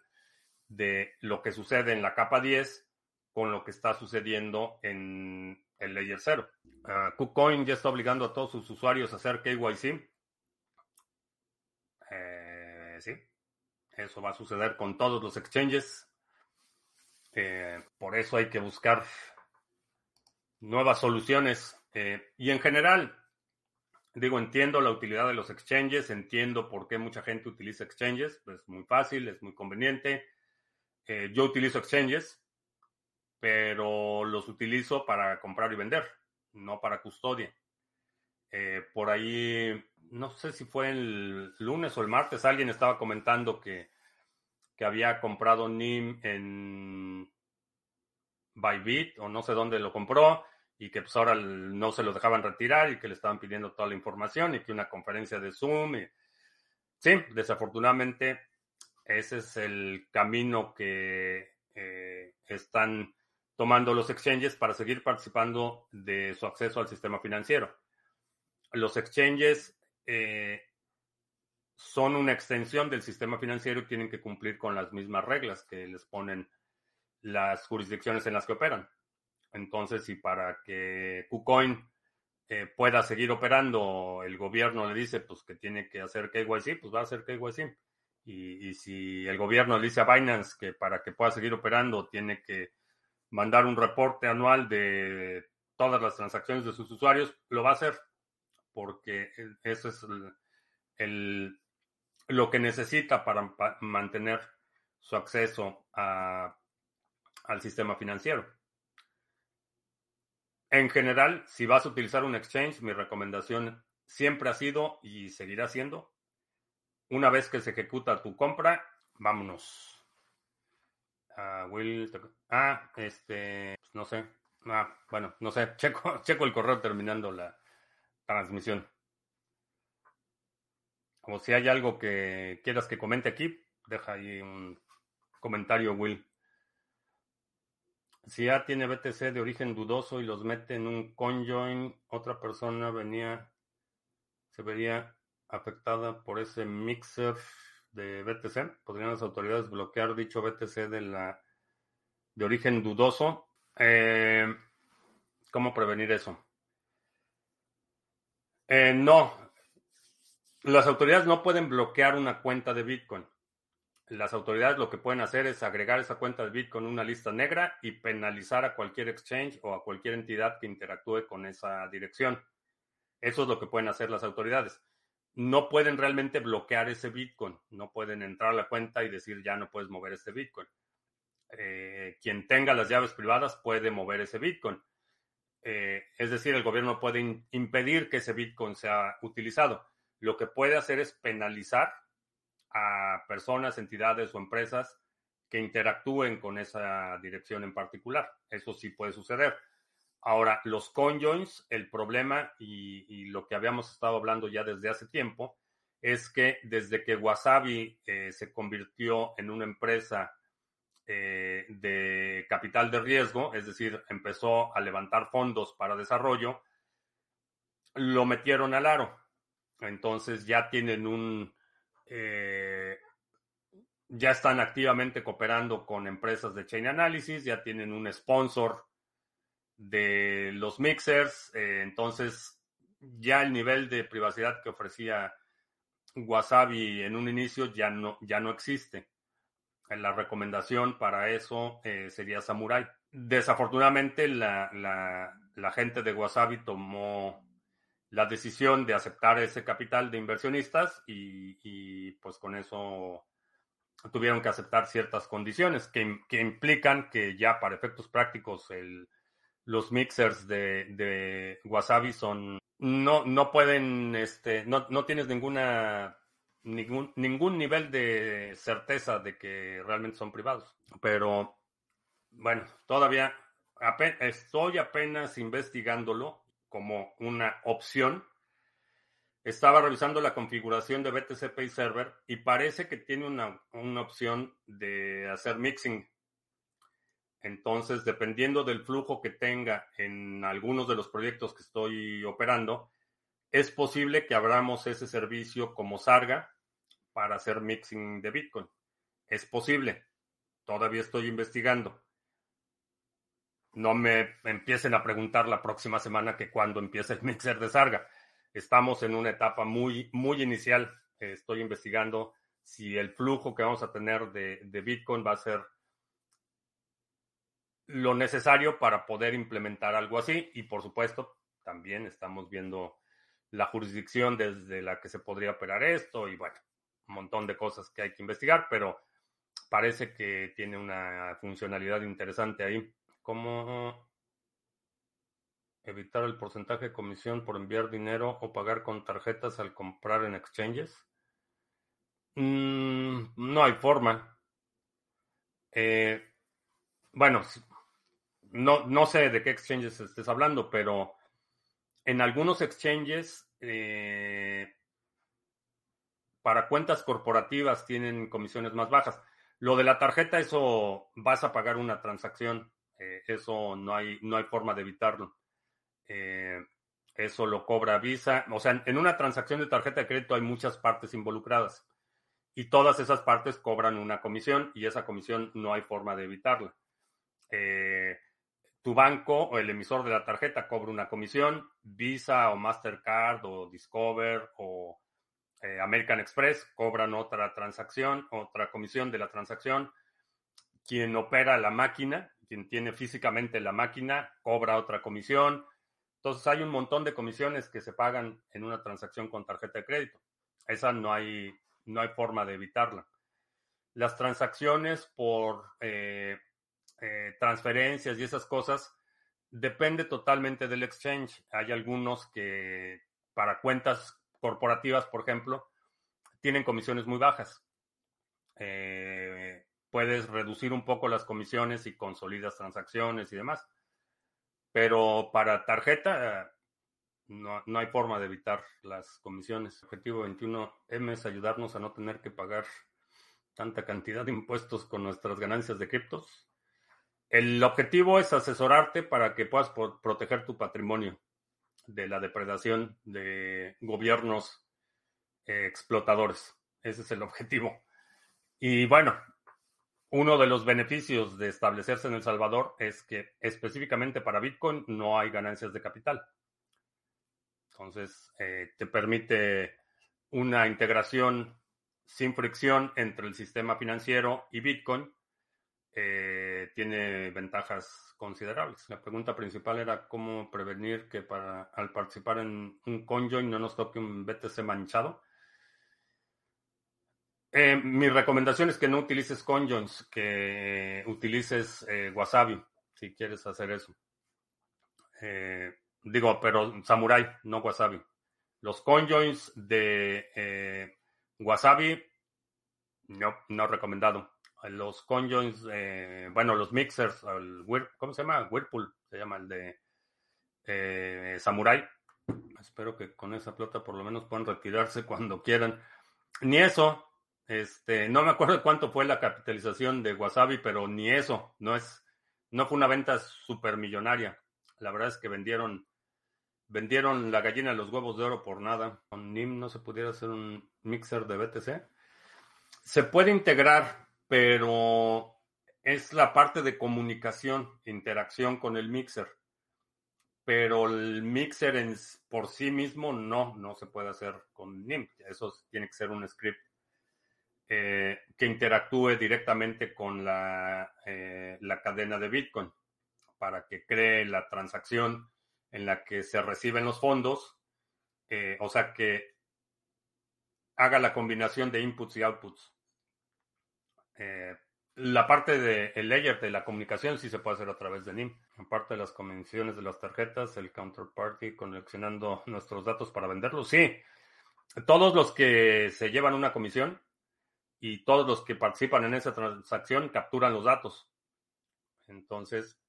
de lo que sucede en la capa 10 con lo que está sucediendo en el layer 0. Uh, KuCoin ya está obligando a todos sus usuarios a hacer KYC. Sí, eso va a suceder con todos los exchanges. Eh, por eso hay que buscar nuevas soluciones. Eh, y en general, digo, entiendo la utilidad de los exchanges, entiendo por qué mucha gente utiliza exchanges. Es muy fácil, es muy conveniente. Eh, yo utilizo exchanges, pero los utilizo para comprar y vender, no para custodia. por ahí no sé si fue el lunes o el martes, alguien estaba comentando que, que había comprado NIM en Bybit o no sé dónde lo compró y que pues ahora no se lo dejaban retirar y que le estaban pidiendo toda la información y que una conferencia de Zoom. Sí, desafortunadamente ese es el camino que eh, están tomando los exchanges para seguir participando de su acceso al sistema financiero. Los exchanges eh, son una extensión del sistema financiero y tienen que cumplir con las mismas reglas que les ponen las jurisdicciones en las que operan. Entonces, si para que KuCoin eh, pueda seguir operando, el gobierno le dice pues que tiene que hacer KYC, pues va a hacer KYC. Y, y si el gobierno le dice a Binance que para que pueda seguir operando tiene que mandar un reporte anual de todas las transacciones de sus usuarios, lo va a hacer, porque eso es lo que necesita para mantener su acceso al sistema financiero. En general, si vas a utilizar un exchange, mi recomendación siempre ha sido y seguirá siendo, una vez que se ejecuta tu compra, vámonos. Ah, Will, ah, este, pues, no sé. Ah, bueno, no sé. Checo, checo el correo terminando la transmisión. O si hay algo que quieras que comente aquí, deja ahí un comentario, Will. Si ya tiene BTC de origen dudoso y los mete en un conjoin, otra persona venía, se vería afectada por ese mixer de BTC. ¿Podrían las autoridades bloquear dicho BTC de la de origen dudoso? Eh, ¿Cómo prevenir eso? Eh, no. Las autoridades no pueden bloquear una cuenta de Bitcoin las autoridades lo que pueden hacer es agregar esa cuenta de Bitcoin a una lista negra y penalizar a cualquier exchange o a cualquier entidad que interactúe con esa dirección. Eso es lo que pueden hacer las autoridades. No pueden realmente bloquear ese Bitcoin, no pueden entrar a la cuenta y decir ya no puedes mover este Bitcoin. Eh, quien tenga las llaves privadas puede mover ese Bitcoin. Eh, es decir, el gobierno puede impedir que ese Bitcoin sea utilizado. Lo que puede hacer es penalizar a personas, entidades o empresas que interactúen con esa dirección en particular. Eso sí puede suceder. Ahora, los conjoins, el problema y, lo que habíamos estado hablando ya desde hace tiempo, es que desde que Wasabi eh, se convirtió en una empresa eh, de capital de riesgo, es decir, empezó a levantar fondos para desarrollo, lo metieron al aro. Entonces ya tienen un, eh, ya están activamente cooperando con empresas de Chain Analysis, ya tienen un sponsor de los mixers, eh, entonces ya el nivel de privacidad que ofrecía Wasabi en un inicio ya no, ya no existe. La recomendación para eso eh, sería Samurai. Desafortunadamente la, la gente de Wasabi tomó la decisión de aceptar ese capital de inversionistas y, pues con eso tuvieron que aceptar ciertas condiciones que, implican que ya para efectos prácticos el, los mixers de, Wasabi son no, no pueden, este, no, no tienes ninguna ningún, ningún nivel de certeza de que realmente son privados. Pero bueno, todavía estoy apenas investigándolo como una opción. Estaba revisando la configuración de BTC Pay Server y parece que tiene una, una opción de hacer mixing. Entonces, dependiendo del flujo que tenga en algunos de los proyectos que estoy operando, es posible que abramos ese servicio como Sarga para hacer mixing de Bitcoin. Es posible. Todavía estoy investigando no me empiecen a preguntar la próxima semana que cuando empiece el mixer de Sarga. Estamos en una etapa muy, muy inicial. Estoy investigando si el flujo que vamos a tener de, de Bitcoin va a ser lo necesario para poder implementar algo así. Y por supuesto, también estamos viendo la jurisdicción desde la que se podría operar esto y bueno, un montón de cosas que hay que investigar, pero parece que tiene una funcionalidad interesante ahí. ¿Cómo evitar el porcentaje de comisión por enviar dinero o pagar con tarjetas al comprar en exchanges. Mm, no hay forma. Eh, bueno, no, no sé de qué exchanges estés hablando, pero en algunos exchanges eh, para cuentas corporativas tienen comisiones más bajas. Lo de la tarjeta, eso vas a pagar una transacción. Eh, eso no hay, no hay forma de evitarlo. Eh, eso lo cobra Visa. O sea, en una transacción de tarjeta de crédito hay muchas partes involucradas. Y todas esas partes cobran una comisión y esa comisión no hay forma de evitarla. Eh, tu banco o el emisor de la tarjeta cobra una comisión, Visa o Mastercard o Discover o American Express cobran otra transacción, otra comisión de la transacción. Quien opera la máquina, quien tiene físicamente la máquina, cobra otra comisión. Entonces hay un montón de comisiones que se pagan en una transacción con tarjeta de crédito. Esa no hay, no hay forma de evitarla. Las transacciones por eh, eh, transferencias y esas cosas depende totalmente del exchange. Hay algunos que para cuentas corporativas, por ejemplo, tienen comisiones muy bajas. Eh, puedes reducir un poco las comisiones y consolidas transacciones y demás. Pero para tarjeta no, no hay forma de evitar las comisiones. Objetivo 21M es ayudarnos a no tener que pagar tanta cantidad de impuestos con nuestras ganancias de criptos. El objetivo es asesorarte para que puedas proteger tu patrimonio de la depredación de gobiernos eh, explotadores. Ese es el objetivo. Y bueno, uno de los beneficios de establecerse en El Salvador es que específicamente para Bitcoin no hay ganancias de capital. Entonces, eh, te permite una integración sin fricción entre el sistema financiero y Bitcoin eh, tiene ventajas considerables. La pregunta principal era cómo prevenir que para al participar en un conjoin no nos toque un BTC manchado. Eh, mi recomendación es que no utilices conjoins, que utilices eh, Wasabi si quieres hacer eso. digo, pero Samurai, no Wasabi. Los conjoins de Wasabi, no, no recomendado los conjoins, eh, bueno, los mixers, ¿cómo se llama? Whirlpool, se llama el de eh, Samurai. Espero que con esa plata por lo menos puedan retirarse cuando quieran. Ni eso, este, no me acuerdo cuánto fue la capitalización de Wasabi, pero ni eso, no es, no fue una venta súper millonaria. La verdad es que vendieron, vendieron la gallina de los huevos de oro por nada. Con NIM no se pudiera hacer un mixer de BTC. Se puede integrar pero es la parte de comunicación, interacción con el mixer. Pero el mixer por sí mismo no, no se puede hacer con NIM. Eso tiene que ser un script eh, que interactúe directamente con la, eh, la cadena de Bitcoin para que cree la transacción en la que se reciben los fondos, eh, o sea que haga la combinación de inputs y outputs. Eh, la parte del el layer de la comunicación sí se puede hacer a través de NIM. Aparte de las convenciones de las tarjetas, el counterparty coleccionando nuestros datos para venderlos. Sí, todos los que se llevan una comisión y todos los que participan en esa transacción capturan los datos. Entonces,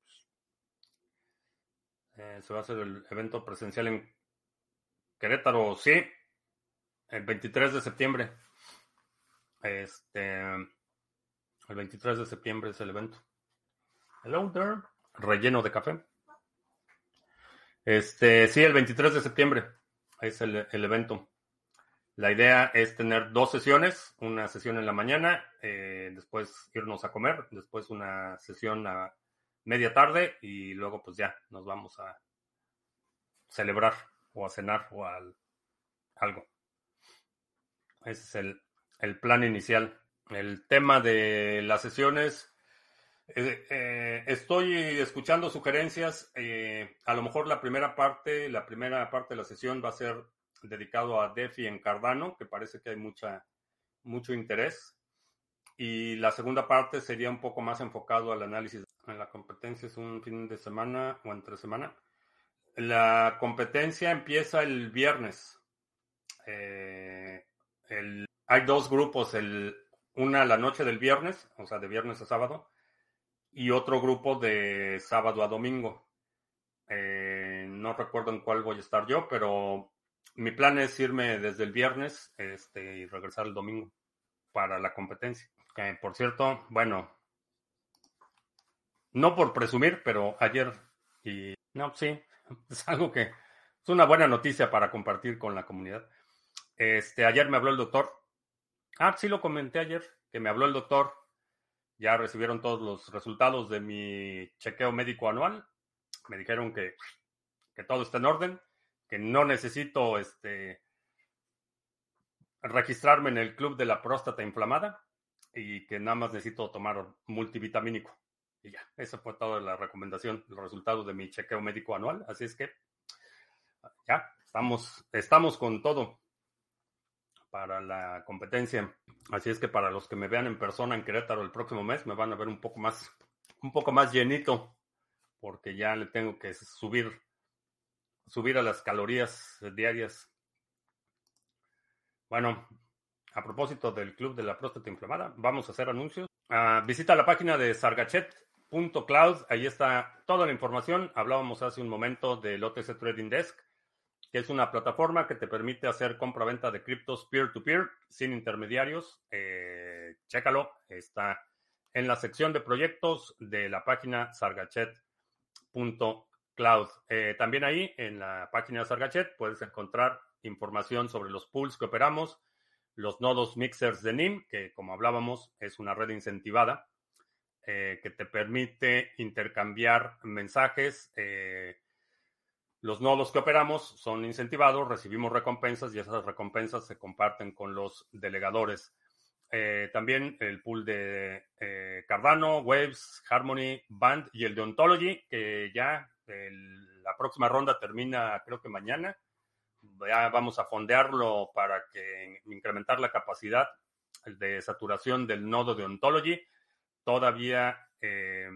eh, se va a hacer el evento presencial en Querétaro, sí, el 23 de septiembre. Este el 23 de septiembre es el evento. Hello there. Relleno de café. Este, sí, el 23 de septiembre es el, evento. La idea es tener dos sesiones, una sesión en la mañana, eh, después irnos a comer, después una sesión a media tarde y luego pues ya nos vamos a celebrar o a cenar o a algo. Ese es el, el plan inicial el tema de las sesiones. Eh, eh, estoy escuchando sugerencias. A lo mejor la primera parte, la primera parte de la sesión va a ser dedicado a DeFi en Cardano, que parece que hay mucha, mucho interés. Y la segunda parte sería un poco más enfocado al análisis. En la competencia es un fin de semana o entre semana. La competencia empieza el viernes. Eh, hay dos grupos, el, una la noche del viernes, o sea, de viernes a sábado, y otro grupo de sábado a domingo. Eh, no recuerdo en cuál voy a estar yo, pero mi plan es irme desde el viernes este, y regresar el domingo para la competencia. por cierto, bueno, no por presumir, pero ayer y no, sí, es algo que es una buena noticia para compartir con la comunidad. Este, ayer me habló el doctor. Ah, sí lo comenté ayer, que me habló el doctor. Ya recibieron todos los resultados de mi chequeo médico anual. Me dijeron que, que todo está en orden, que no necesito este, registrarme en el club de la próstata inflamada y que nada más necesito tomar multivitamínico. Y ya, esa fue toda la recomendación, los resultados de mi chequeo médico anual. Así es que ya, estamos, estamos con todo para la competencia. Así es que para los que me vean en persona en Querétaro el próximo mes, me van a ver un poco más, un poco más llenito, porque ya le tengo que subir, subir a las calorías diarias. Bueno, a propósito del Club de la Próstata Inflamada, vamos a hacer anuncios. Ah, visita la página de sargachet.cloud, ahí está toda la información. Hablábamos hace un momento del OTC Trading Desk que es una plataforma que te permite hacer compra-venta de criptos peer-to-peer sin intermediarios. Eh, chécalo, está en la sección de proyectos de la página sargachet.cloud. Eh, también ahí, en la página de Sargachet, puedes encontrar información sobre los pools que operamos, los nodos mixers de NIM, que como hablábamos es una red incentivada eh, que te permite intercambiar mensajes. Eh, los nodos que operamos son incentivados, recibimos recompensas y esas recompensas se comparten con los delegadores. Eh, también el pool de Cardano, Waves, Harmony, Band y el de Ontology, que ya la próxima ronda termina creo que mañana. Ya vamos a fondearlo para que incrementar la capacidad de saturación del nodo de Ontology. Todavía, eh,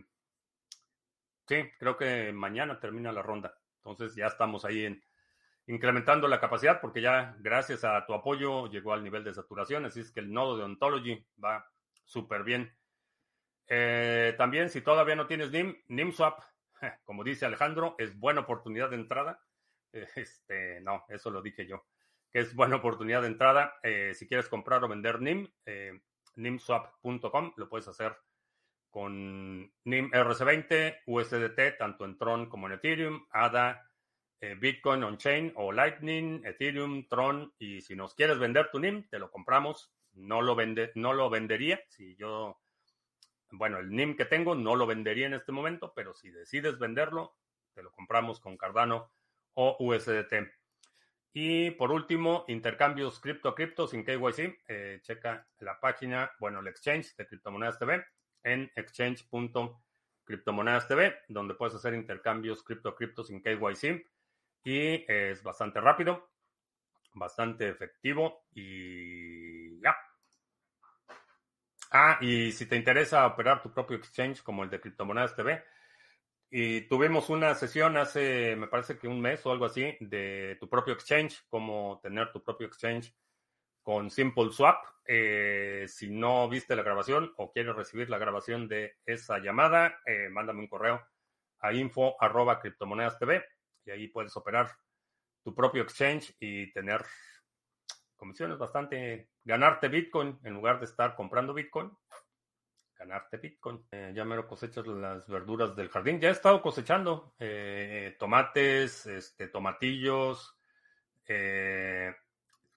sí, creo que mañana termina la ronda. Entonces ya estamos ahí en, incrementando la capacidad porque ya gracias a tu apoyo llegó al nivel de saturación, así es que el nodo de Ontology va súper bien. Eh, también si todavía no tienes NIM, NIMSwap, como dice Alejandro, es buena oportunidad de entrada. Este, no, eso lo dije yo, que es buena oportunidad de entrada. Eh, si quieres comprar o vender NIM, eh, nimswap.com, lo puedes hacer con NIM RC20, USDT, tanto en Tron como en Ethereum, ADA, eh, Bitcoin on-chain o Lightning, Ethereum, Tron. Y si nos quieres vender tu NIM, te lo compramos. No lo, vende, no lo vendería. Si yo, bueno, el NIM que tengo no lo vendería en este momento, pero si decides venderlo, te lo compramos con Cardano o USDT. Y por último, intercambios cripto cripto sin KYC. Eh, checa la página, bueno, el exchange de Criptomonedas TV en exchange.cryptomonedas TV, donde puedes hacer intercambios cripto cripto sin KYC y es bastante rápido, bastante efectivo y ya. Ah, y si te interesa operar tu propio exchange como el de Criptomonedas TV, y tuvimos una sesión hace, me parece que un mes o algo así, de tu propio exchange, cómo tener tu propio exchange con Simple Swap. Eh, si no viste la grabación o quieres recibir la grabación de esa llamada, eh, mándame un correo a info arroba criptomonedas TV y ahí puedes operar tu propio exchange y tener comisiones bastante, ganarte Bitcoin en lugar de estar comprando Bitcoin, ganarte Bitcoin. Eh, ya mero cosechas las verduras del jardín. Ya he estado cosechando tomates, este, tomatillos,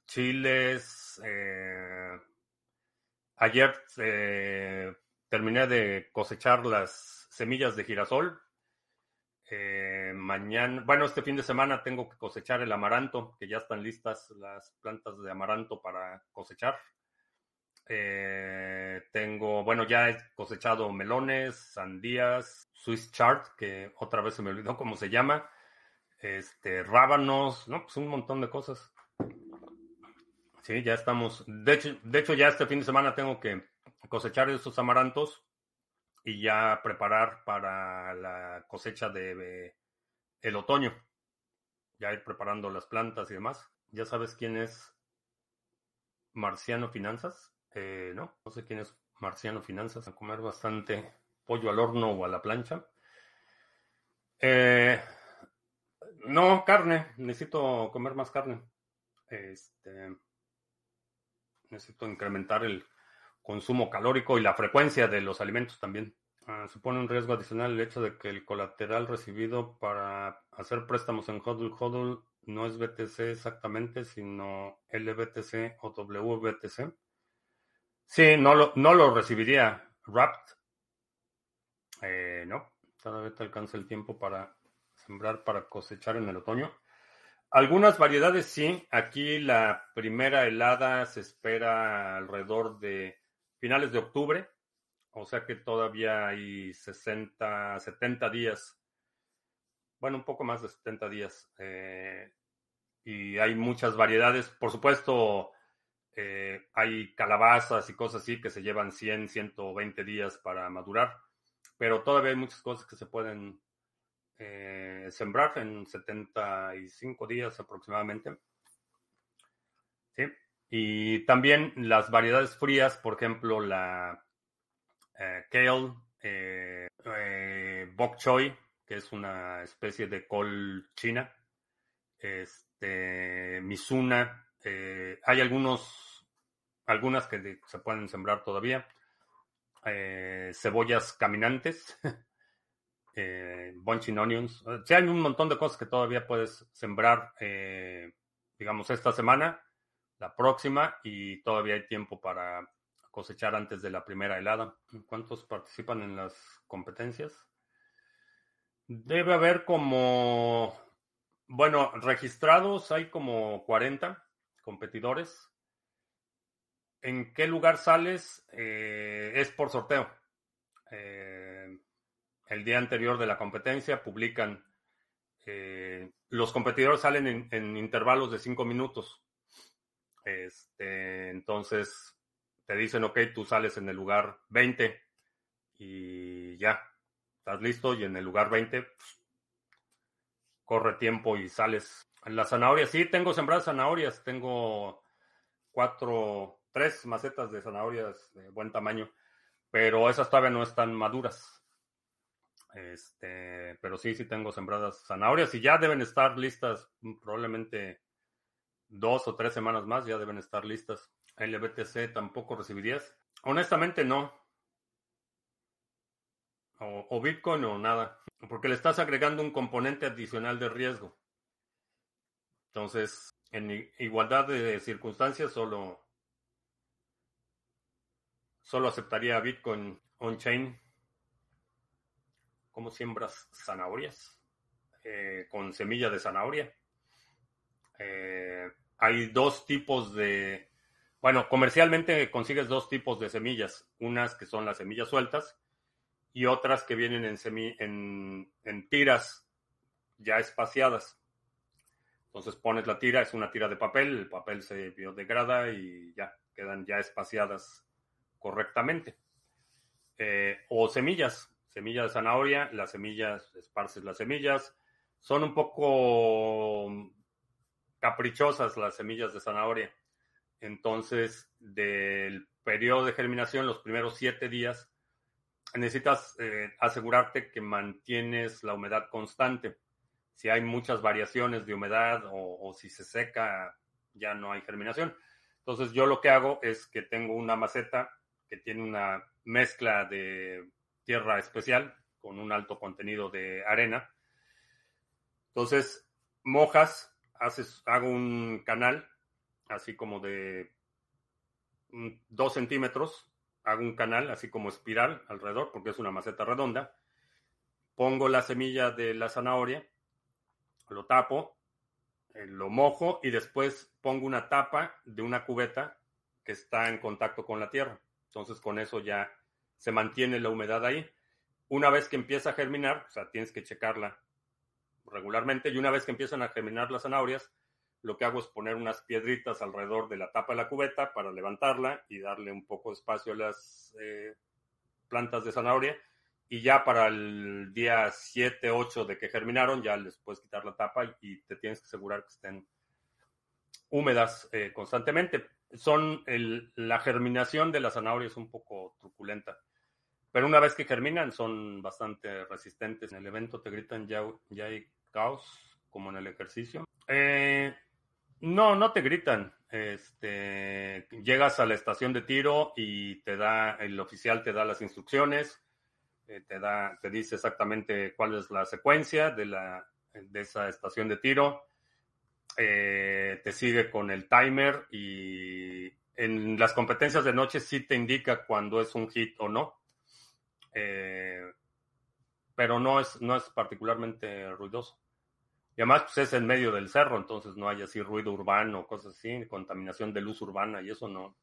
chiles. Eh, ayer eh, terminé de cosechar las semillas de girasol. Eh, mañana, bueno, este fin de semana tengo que cosechar el amaranto, que ya están listas las plantas de amaranto para cosechar. tengo, bueno, ya he cosechado melones, sandías, Swiss Chart, que otra vez se me olvidó cómo se llama, este, rábanos, no, pues un montón de cosas. Sí, ya estamos. De hecho, de hecho, ya este fin de semana tengo que cosechar esos amarantos y ya preparar para la cosecha de, el otoño. ya ir preparando las plantas y demás. ¿Ya sabes quién es Marciano Finanzas? Eh, no, no sé quién es Marciano Finanzas. A comer bastante pollo al horno o a la plancha. Eh, no, carne. Necesito comer más carne. Este, necesito incrementar el consumo calórico y la frecuencia de los alimentos también. Ah, supone un riesgo adicional el hecho de que el colateral recibido para hacer préstamos en HODL HODL no es BTC exactamente, sino LBTC o WBTC. Sí, no lo, no lo recibiría Wrapped. Eh, no, todavía te alcanza el tiempo para sembrar, para cosechar en el otoño. Algunas variedades sí. Aquí la primera helada se espera alrededor de finales de octubre. O sea que todavía hay 60, 70 días. Bueno, un poco más de 70 días. Eh, y hay muchas variedades. Por supuesto, eh, hay calabazas y cosas así que se llevan 100, 120 días para madurar. Pero todavía hay muchas cosas que se pueden eh, sembrar en 75 días aproximadamente. ¿Sí? Y también las variedades frías, por ejemplo, la eh, kale, eh, eh, bok choy, que es una especie de col china, este, misuna, hay algunos, algunas que se pueden sembrar todavía, cebollas caminantes, bunching onions, hay un montón de cosas que todavía puedes sembrar, digamos, esta semana, próxima, y todavía hay tiempo para cosechar antes de la primera helada. ¿Cuántos participan en las competencias? Debe haber como, bueno, registrados hay como 40 competidores. ¿En qué lugar sales? Eh, es por sorteo. Eh, el día anterior de la competencia publican, eh, los competidores salen en, en intervalos de 5 minutos. Este, entonces, te dicen, ok, tú sales en el lugar 20 y ya, estás listo y en el lugar 20 pues, corre tiempo y sales. Las zanahorias, sí, tengo sembradas zanahorias, tengo cuatro, tres macetas de zanahorias de buen tamaño, pero esas todavía no están maduras. Este, pero sí, sí tengo sembradas zanahorias y ya deben estar listas probablemente dos o tres semanas más, ya deben estar listas. LBTC tampoco recibirías? Honestamente no. O, Bitcoin o nada. Porque le estás agregando un componente adicional de riesgo. Entonces, en igualdad de circunstancias, solo, solo aceptaría Bitcoin on-chain. ¿Cómo siembras zanahorias? Eh, con semilla de zanahoria. Eh, hay dos tipos de bueno, comercialmente consigues dos tipos de semillas, unas que son las semillas sueltas y otras que vienen en, en, tiras ya espaciadas. Entonces pones la tira, es una tira de papel, el papel se biodegrada y ya quedan ya espaciadas correctamente. Eh, o semillas, semilla de zanahoria, las semillas, esparces las semillas. Son un poco caprichosas las semillas de zanahoria. Entonces, del periodo de germinación, los primeros siete días, necesitas eh, asegurarte que mantienes la humedad constante. Si hay muchas variaciones de humedad o, si se seca, ya no hay germinación. Entonces, yo lo que hago es que tengo una maceta que tiene una mezcla de tierra especial con un alto contenido de arena. Entonces, mojas, hago un canal así como de dos centímetros, hago un canal así como espiral alrededor, porque es una maceta redonda, pongo la semilla de la zanahoria, lo tapo, eh, lo mojo y después pongo una tapa de una cubeta que está en contacto con la tierra. Entonces con eso ya se mantiene la humedad ahí. Una vez que empieza a germinar, o sea, tienes que checarla regularmente y una vez que empiezan a germinar las zanahorias, lo que hago es poner unas piedritas alrededor de la tapa de la cubeta para levantarla y darle un poco de espacio a las eh, plantas de zanahoria y ya para el día 7, 8 de que germinaron, ya les puedes quitar la tapa y te tienes que asegurar que estén húmedas eh, constantemente. Son la germinación de la zanahoria es un poco truculenta. Pero una vez que germinan, son bastante resistentes. En el evento te gritan ya, ya hay caos, como en el ejercicio. Eh, no, no te gritan. Este, llegas a la estación de tiro y te da, el oficial te da las instrucciones eh, te da, te dice exactamente cuál es la secuencia de, la, de esa estación de tiro. Eh, te sigue con el timer y en las competencias de noche sí te indica cuando es un hit o no. Eh, pero no es, no es particularmente ruidoso. Y además pues, es en medio del cerro, entonces no hay así ruido urbano, cosas así, contaminación de luz urbana y eso no,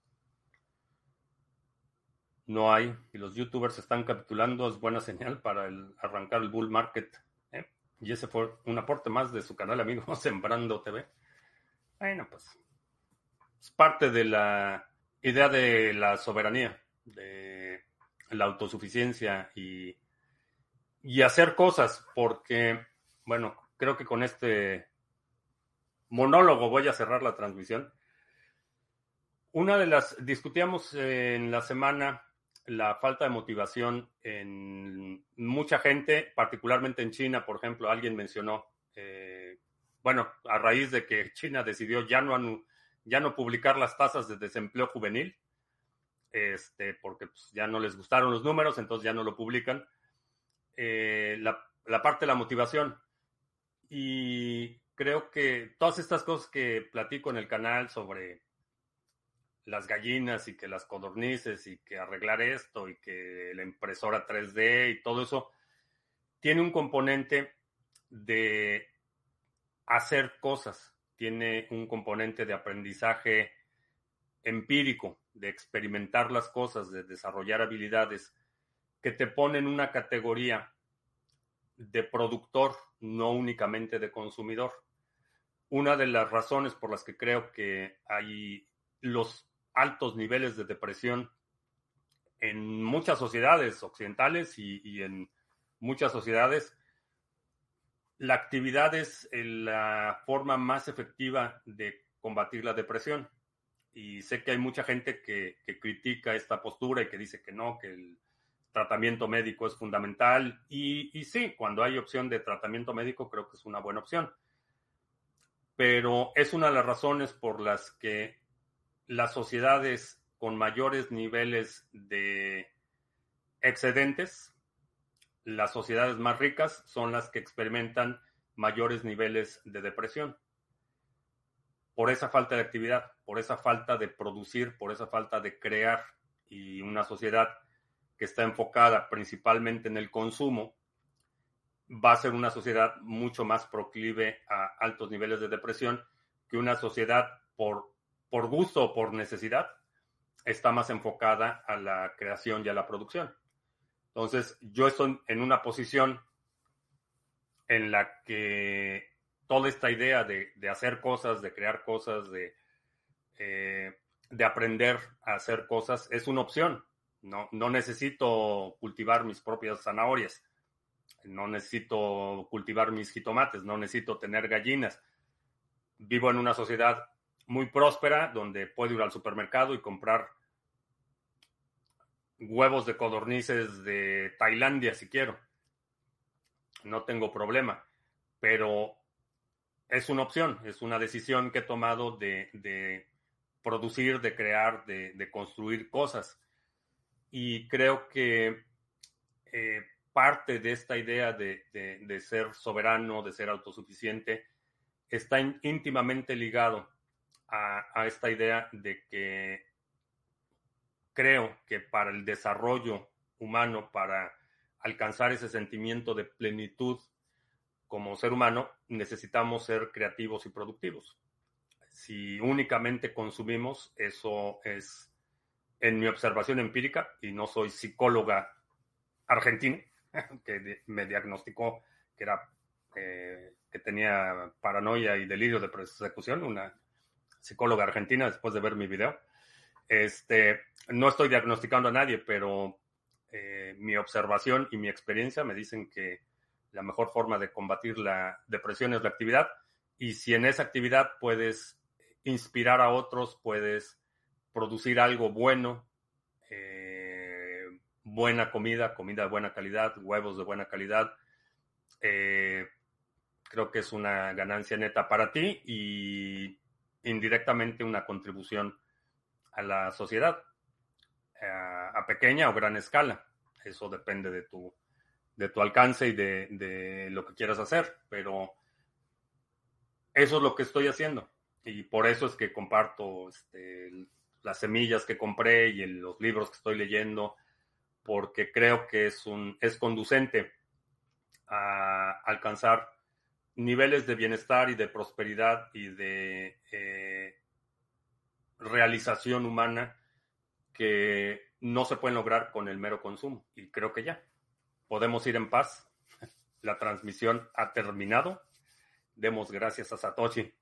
no hay. Y los youtubers están capitulando, es buena señal para el, arrancar el bull market. ¿eh? Y ese fue un aporte más de su canal amigo Sembrando TV. Bueno, pues es parte de la idea de la soberanía, de la autosuficiencia y, y hacer cosas, porque, bueno, creo que con este monólogo voy a cerrar la transmisión. Una de las, discutíamos en la semana la falta de motivación en mucha gente, particularmente en China, por ejemplo, alguien mencionó, eh, bueno, a raíz de que China decidió ya no, ya no publicar las tasas de desempleo juvenil, este, porque pues, ya no les gustaron los números, entonces ya no lo publican. Eh, la, la parte de la motivación. Y creo que todas estas cosas que platico en el canal sobre las gallinas y que las codornices y que arreglar esto y que la impresora 3D y todo eso, tiene un componente de hacer cosas, tiene un componente de aprendizaje empírico, de experimentar las cosas, de desarrollar habilidades que te ponen una categoría de productor, no únicamente de consumidor. Una de las razones por las que creo que hay los altos niveles de depresión en muchas sociedades occidentales y, en muchas sociedades. La actividad es la forma más efectiva de combatir la depresión. Y sé que hay mucha gente que, critica esta postura y que dice que no, que el tratamiento médico es fundamental. Y, y sí, cuando hay opción de tratamiento médico, creo que es una buena opción. Pero es una de las razones por las que las sociedades con mayores niveles de excedentes, las sociedades más ricas son las que experimentan mayores niveles de depresión. Por esa falta de actividad, por esa falta de producir, por esa falta de crear. Y una sociedad que está enfocada principalmente en el consumo, va a ser una sociedad mucho más proclive a altos niveles de depresión que una sociedad por por gusto o por necesidad, está más enfocada a la creación y a la producción. Entonces, yo estoy en una posición en la que toda esta idea de, hacer cosas, de crear cosas, de, eh, de aprender a hacer cosas, es una opción. No, no necesito cultivar mis propias zanahorias, no necesito cultivar mis jitomates, no necesito tener gallinas. Vivo en una sociedad muy próspera donde puedo ir al supermercado y comprar huevos de codornices de Tailandia si quiero. No tengo problema, pero es una opción, es una decisión que he tomado de, producir, de crear, de, construir cosas. Y creo que eh, parte de esta idea de, de, ser soberano, de ser autosuficiente, está íntimamente ligado a, esta idea de que creo que para el desarrollo humano, para alcanzar ese sentimiento de plenitud como ser humano, necesitamos ser creativos y productivos. Si únicamente consumimos, eso es, en mi observación empírica, y no soy psicóloga argentina, que me diagnosticó que era eh, que tenía paranoia y delirio de persecución, una psicóloga argentina, después de ver mi video. Este, no estoy diagnosticando a nadie, pero eh, mi observación y mi experiencia me dicen que la mejor forma de combatir la depresión es la actividad. Y si en esa actividad puedes inspirar a otros, puedes producir algo bueno, eh, buena comida, comida de buena calidad, huevos de buena calidad, eh, creo que es una ganancia neta para ti y indirectamente una contribución a la sociedad a pequeña o gran escala. Eso depende de tu, de tu alcance y de, lo que quieras hacer, pero eso es lo que estoy haciendo. Y por eso es que comparto este, las semillas que compré y los libros que estoy leyendo, porque creo que es, un, es conducente a alcanzar niveles de bienestar y de prosperidad y de eh, realización humana que no se pueden lograr con el mero consumo. Y creo que ya podemos ir en paz. La transmisión ha terminado. Demos gracias a Satoshi.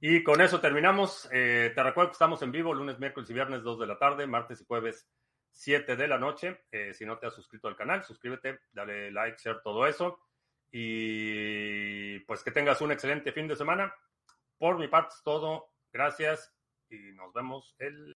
Y con eso terminamos. Eh, te recuerdo que estamos en vivo lunes, miércoles y viernes 2 de la tarde, martes y jueves 7 de la noche. Eh, si no te has suscrito al canal, suscríbete, dale like, share, todo eso. Y pues que tengas un excelente fin de semana. Por mi parte es todo. Gracias y nos vemos el...